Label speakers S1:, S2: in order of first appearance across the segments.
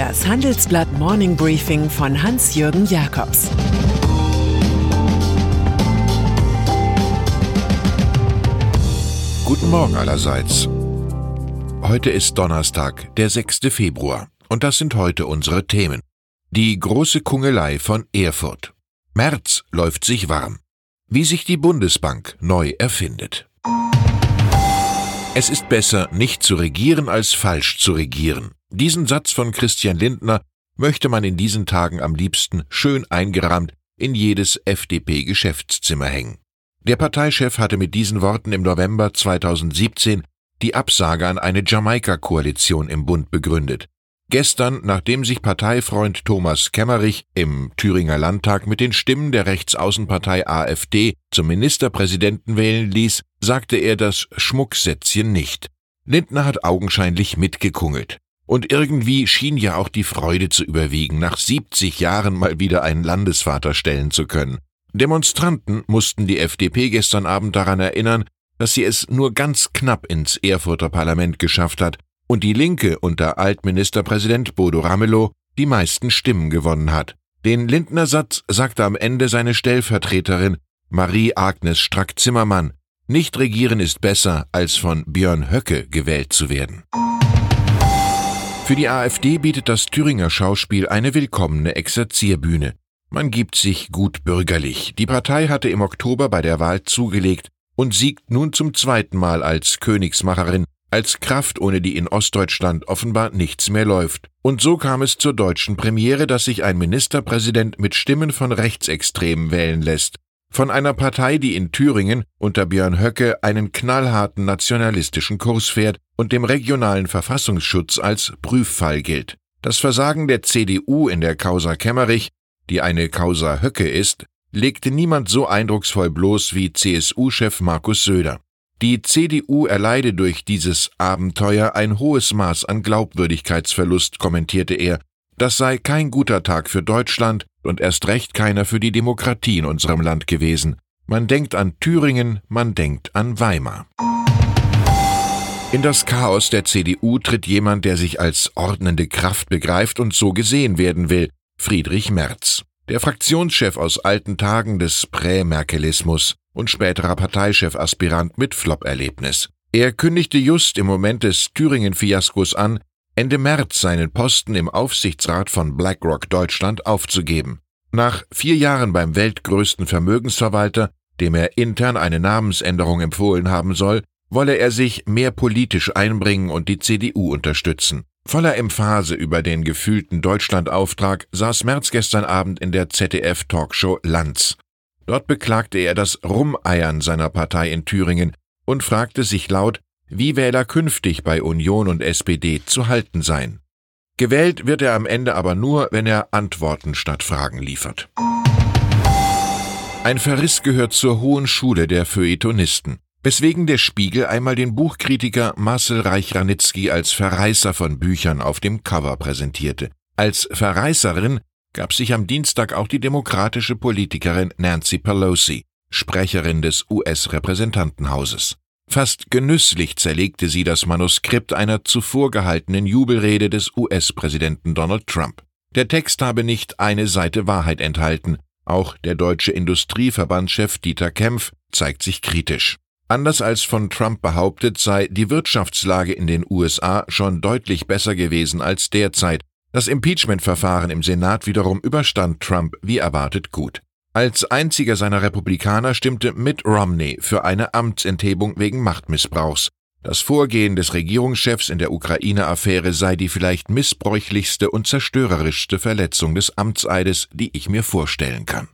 S1: Das Handelsblatt Morning Briefing von Hans-Jürgen Jakobs
S2: Guten Morgen allerseits. Heute ist Donnerstag, der 6. Februar, und das sind heute unsere Themen. Die große Kungelei von Erfurt. März läuft sich warm. Wie sich die Bundesbank neu erfindet. Es ist besser, nicht zu regieren, als falsch zu regieren. Diesen Satz von Christian Lindner möchte man in diesen Tagen am liebsten schön eingerahmt in jedes FDP-Geschäftszimmer hängen. Der Parteichef hatte mit diesen Worten im November 2017 die Absage an eine Jamaika-Koalition im Bund begründet. Gestern, nachdem sich Parteifreund Thomas Kemmerich im Thüringer Landtag mit den Stimmen der Rechtsaußenpartei AfD zum Ministerpräsidenten wählen ließ, sagte er das Schmucksätzchen nicht. Lindner hat augenscheinlich mitgekungelt. Und irgendwie schien ja auch die Freude zu überwiegen, nach 70 Jahren mal wieder einen Landesvater stellen zu können. Demonstranten mussten die FDP gestern Abend daran erinnern, dass sie es nur ganz knapp ins Erfurter Parlament geschafft hat, und die Linke unter Altministerpräsident Bodo Ramelow die meisten Stimmen gewonnen hat. Den Lindner Satz sagte am Ende seine Stellvertreterin Marie-Agnes Strack-Zimmermann. Nicht regieren ist besser, als von Björn Höcke gewählt zu werden. Für die AfD bietet das Thüringer Schauspiel eine willkommene Exerzierbühne. Man gibt sich gut bürgerlich. Die Partei hatte im Oktober bei der Wahl zugelegt und siegt nun zum zweiten Mal als Königsmacherin als Kraft, ohne die in Ostdeutschland offenbar nichts mehr läuft. Und so kam es zur deutschen Premiere, dass sich ein Ministerpräsident mit Stimmen von Rechtsextremen wählen lässt. Von einer Partei, die in Thüringen unter Björn Höcke einen knallharten nationalistischen Kurs fährt und dem regionalen Verfassungsschutz als Prüffall gilt. Das Versagen der CDU in der Causa Kemmerich, die eine Causa Höcke ist, legte niemand so eindrucksvoll bloß wie CSU-Chef Markus Söder. Die CDU erleide durch dieses Abenteuer ein hohes Maß an Glaubwürdigkeitsverlust, kommentierte er. Das sei kein guter Tag für Deutschland und erst recht keiner für die Demokratie in unserem Land gewesen. Man denkt an Thüringen, man denkt an Weimar. In das Chaos der CDU tritt jemand, der sich als ordnende Kraft begreift und so gesehen werden will, Friedrich Merz. Der Fraktionschef aus alten Tagen des Prämerkelismus und späterer Parteichef-Aspirant mit Flop-Erlebnis. Er kündigte just im Moment des Thüringen-Fiaskos an, Ende März seinen Posten im Aufsichtsrat von BlackRock Deutschland aufzugeben. Nach vier Jahren beim weltgrößten Vermögensverwalter, dem er intern eine Namensänderung empfohlen haben soll, wolle er sich mehr politisch einbringen und die CDU unterstützen. Voller Emphase über den gefühlten Deutschlandauftrag saß Merz gestern Abend in der ZDF-Talkshow Lanz. Dort beklagte er das Rumeiern seiner Partei in Thüringen und fragte sich laut, wie Wähler künftig bei Union und SPD zu halten seien. Gewählt wird er am Ende aber nur, wenn er Antworten statt Fragen liefert. Ein Verriss gehört zur hohen Schule der Feuilletonisten, weswegen der Spiegel einmal den Buchkritiker Marcel Reich-Ranitzky als Verreißer von Büchern auf dem Cover präsentierte. Als Verreißerin gab sich am Dienstag auch die demokratische Politikerin Nancy Pelosi, Sprecherin des US-Repräsentantenhauses. Fast genüsslich zerlegte sie das Manuskript einer zuvor gehaltenen Jubelrede des US-Präsidenten Donald Trump. Der Text habe nicht eine Seite Wahrheit enthalten. Auch der deutsche Industrieverbandschef Dieter Kempf zeigt sich kritisch. Anders als von Trump behauptet, sei die Wirtschaftslage in den USA schon deutlich besser gewesen als derzeit, das Impeachment-Verfahren im Senat wiederum überstand Trump wie erwartet gut. Als einziger seiner Republikaner stimmte Mitt Romney für eine Amtsenthebung wegen Machtmissbrauchs. Das Vorgehen des Regierungschefs in der Ukraine-Affäre sei die vielleicht missbräuchlichste und zerstörerischste Verletzung des Amtseides, die ich mir vorstellen kann.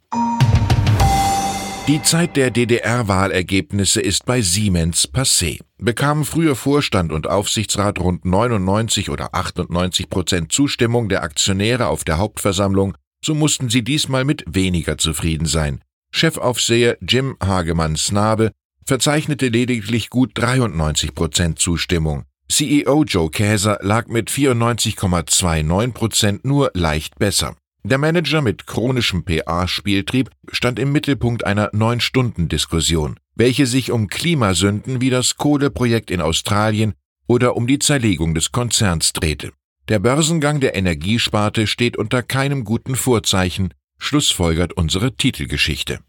S2: Die Zeit der DDR-Wahlergebnisse ist bei Siemens passé. Bekamen früher Vorstand und Aufsichtsrat rund 99 oder 98 Prozent Zustimmung der Aktionäre auf der Hauptversammlung, so mussten sie diesmal mit weniger zufrieden sein. Chefaufseher Jim Hagemann Snabe verzeichnete lediglich gut 93 Prozent Zustimmung. CEO Joe Käser lag mit 94,29 Prozent nur leicht besser. Der Manager mit chronischem PA-Spieltrieb stand im Mittelpunkt einer Neun-Stunden-Diskussion, welche sich um Klimasünden wie das Kohleprojekt in Australien oder um die Zerlegung des Konzerns drehte. Der Börsengang der Energiesparte steht unter keinem guten Vorzeichen, schlussfolgert unsere Titelgeschichte.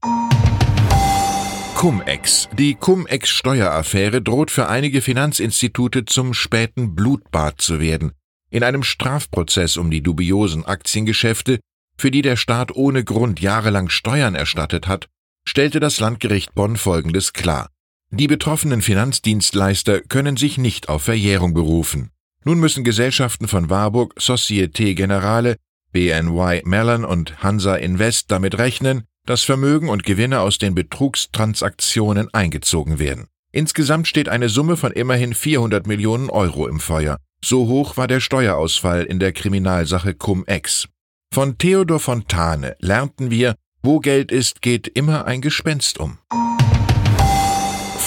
S2: Cum-Ex. Die Cum-Ex-Steueraffäre droht für einige Finanzinstitute zum späten Blutbad zu werden. In einem Strafprozess um die dubiosen Aktiengeschäfte, für die der Staat ohne Grund jahrelang Steuern erstattet hat, stellte das Landgericht Bonn Folgendes klar. Die betroffenen Finanzdienstleister können sich nicht auf Verjährung berufen. Nun müssen Gesellschaften von Warburg, Societe Generale, BNY Mellon und Hansa Invest damit rechnen, dass Vermögen und Gewinne aus den Betrugstransaktionen eingezogen werden. Insgesamt steht eine Summe von immerhin 400 Millionen Euro im Feuer. So hoch war der Steuerausfall in der Kriminalsache Cum-Ex. Von Theodor Fontane lernten wir, wo Geld ist, geht immer ein Gespenst um.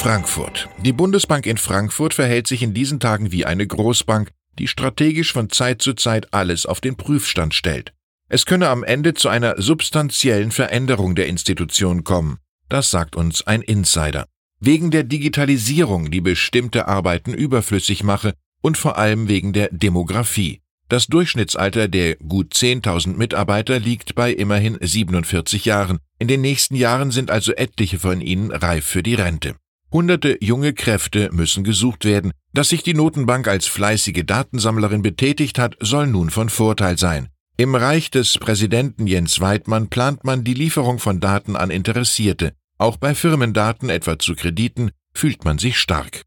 S2: Frankfurt. Die Bundesbank in Frankfurt verhält sich in diesen Tagen wie eine Großbank, die strategisch von Zeit zu Zeit alles auf den Prüfstand stellt. Es könne am Ende zu einer substanziellen Veränderung der Institution kommen. Das sagt uns ein Insider. Wegen der Digitalisierung, die bestimmte Arbeiten überflüssig mache und vor allem wegen der Demografie. Das Durchschnittsalter der gut 10.000 Mitarbeiter liegt bei immerhin 47 Jahren. In den nächsten Jahren sind also etliche von ihnen reif für die Rente. Hunderte junge Kräfte müssen gesucht werden. Dass sich die Notenbank als fleißige Datensammlerin betätigt hat, soll nun von Vorteil sein. Im Reich des Präsidenten Jens Weidmann plant man die Lieferung von Daten an Interessierte. Auch bei Firmendaten, etwa zu Krediten, fühlt man sich stark.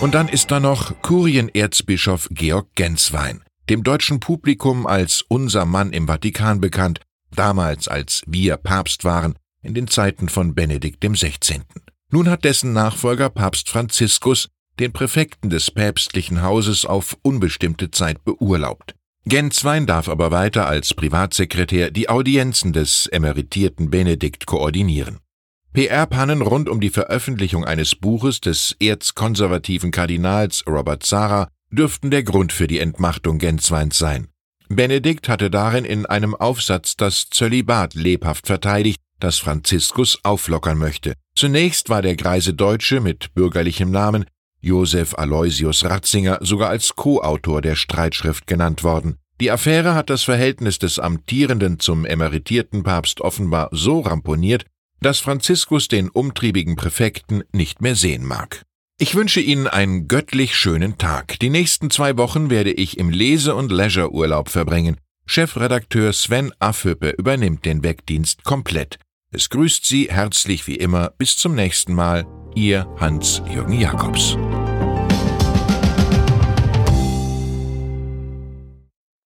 S2: Und dann ist da noch Kurienerzbischof Georg Genswein, dem deutschen Publikum als unser Mann im Vatikan bekannt, damals als wir Papst waren, in den Zeiten von Benedikt XVI. Nun hat dessen Nachfolger Papst Franziskus den Präfekten des päpstlichen Hauses auf unbestimmte Zeit beurlaubt. Genswein darf aber weiter als Privatsekretär die Audienzen des emeritierten Benedikt koordinieren. PR-Pannen rund um die Veröffentlichung eines Buches des erzkonservativen Kardinals Robert Zara dürften der Grund für die Entmachtung Gensweins sein. Benedikt hatte darin in einem Aufsatz das Zölibat lebhaft verteidigt, das Franziskus auflockern möchte. Zunächst war der greise Deutsche mit bürgerlichem Namen Josef Aloysius Ratzinger sogar als Co-Autor der Streitschrift genannt worden. Die Affäre hat das Verhältnis des amtierenden zum emeritierten Papst offenbar so ramponiert, dass Franziskus den umtriebigen Präfekten nicht mehr sehen mag. Ich wünsche Ihnen einen göttlich schönen Tag. Die nächsten zwei Wochen werde ich im Lese- und Leisureurlaub verbringen. Chefredakteur Sven Affüppe übernimmt den Wegdienst komplett. Es grüßt Sie herzlich wie immer. Bis zum nächsten Mal. Ihr Hans-Jürgen Jakobs.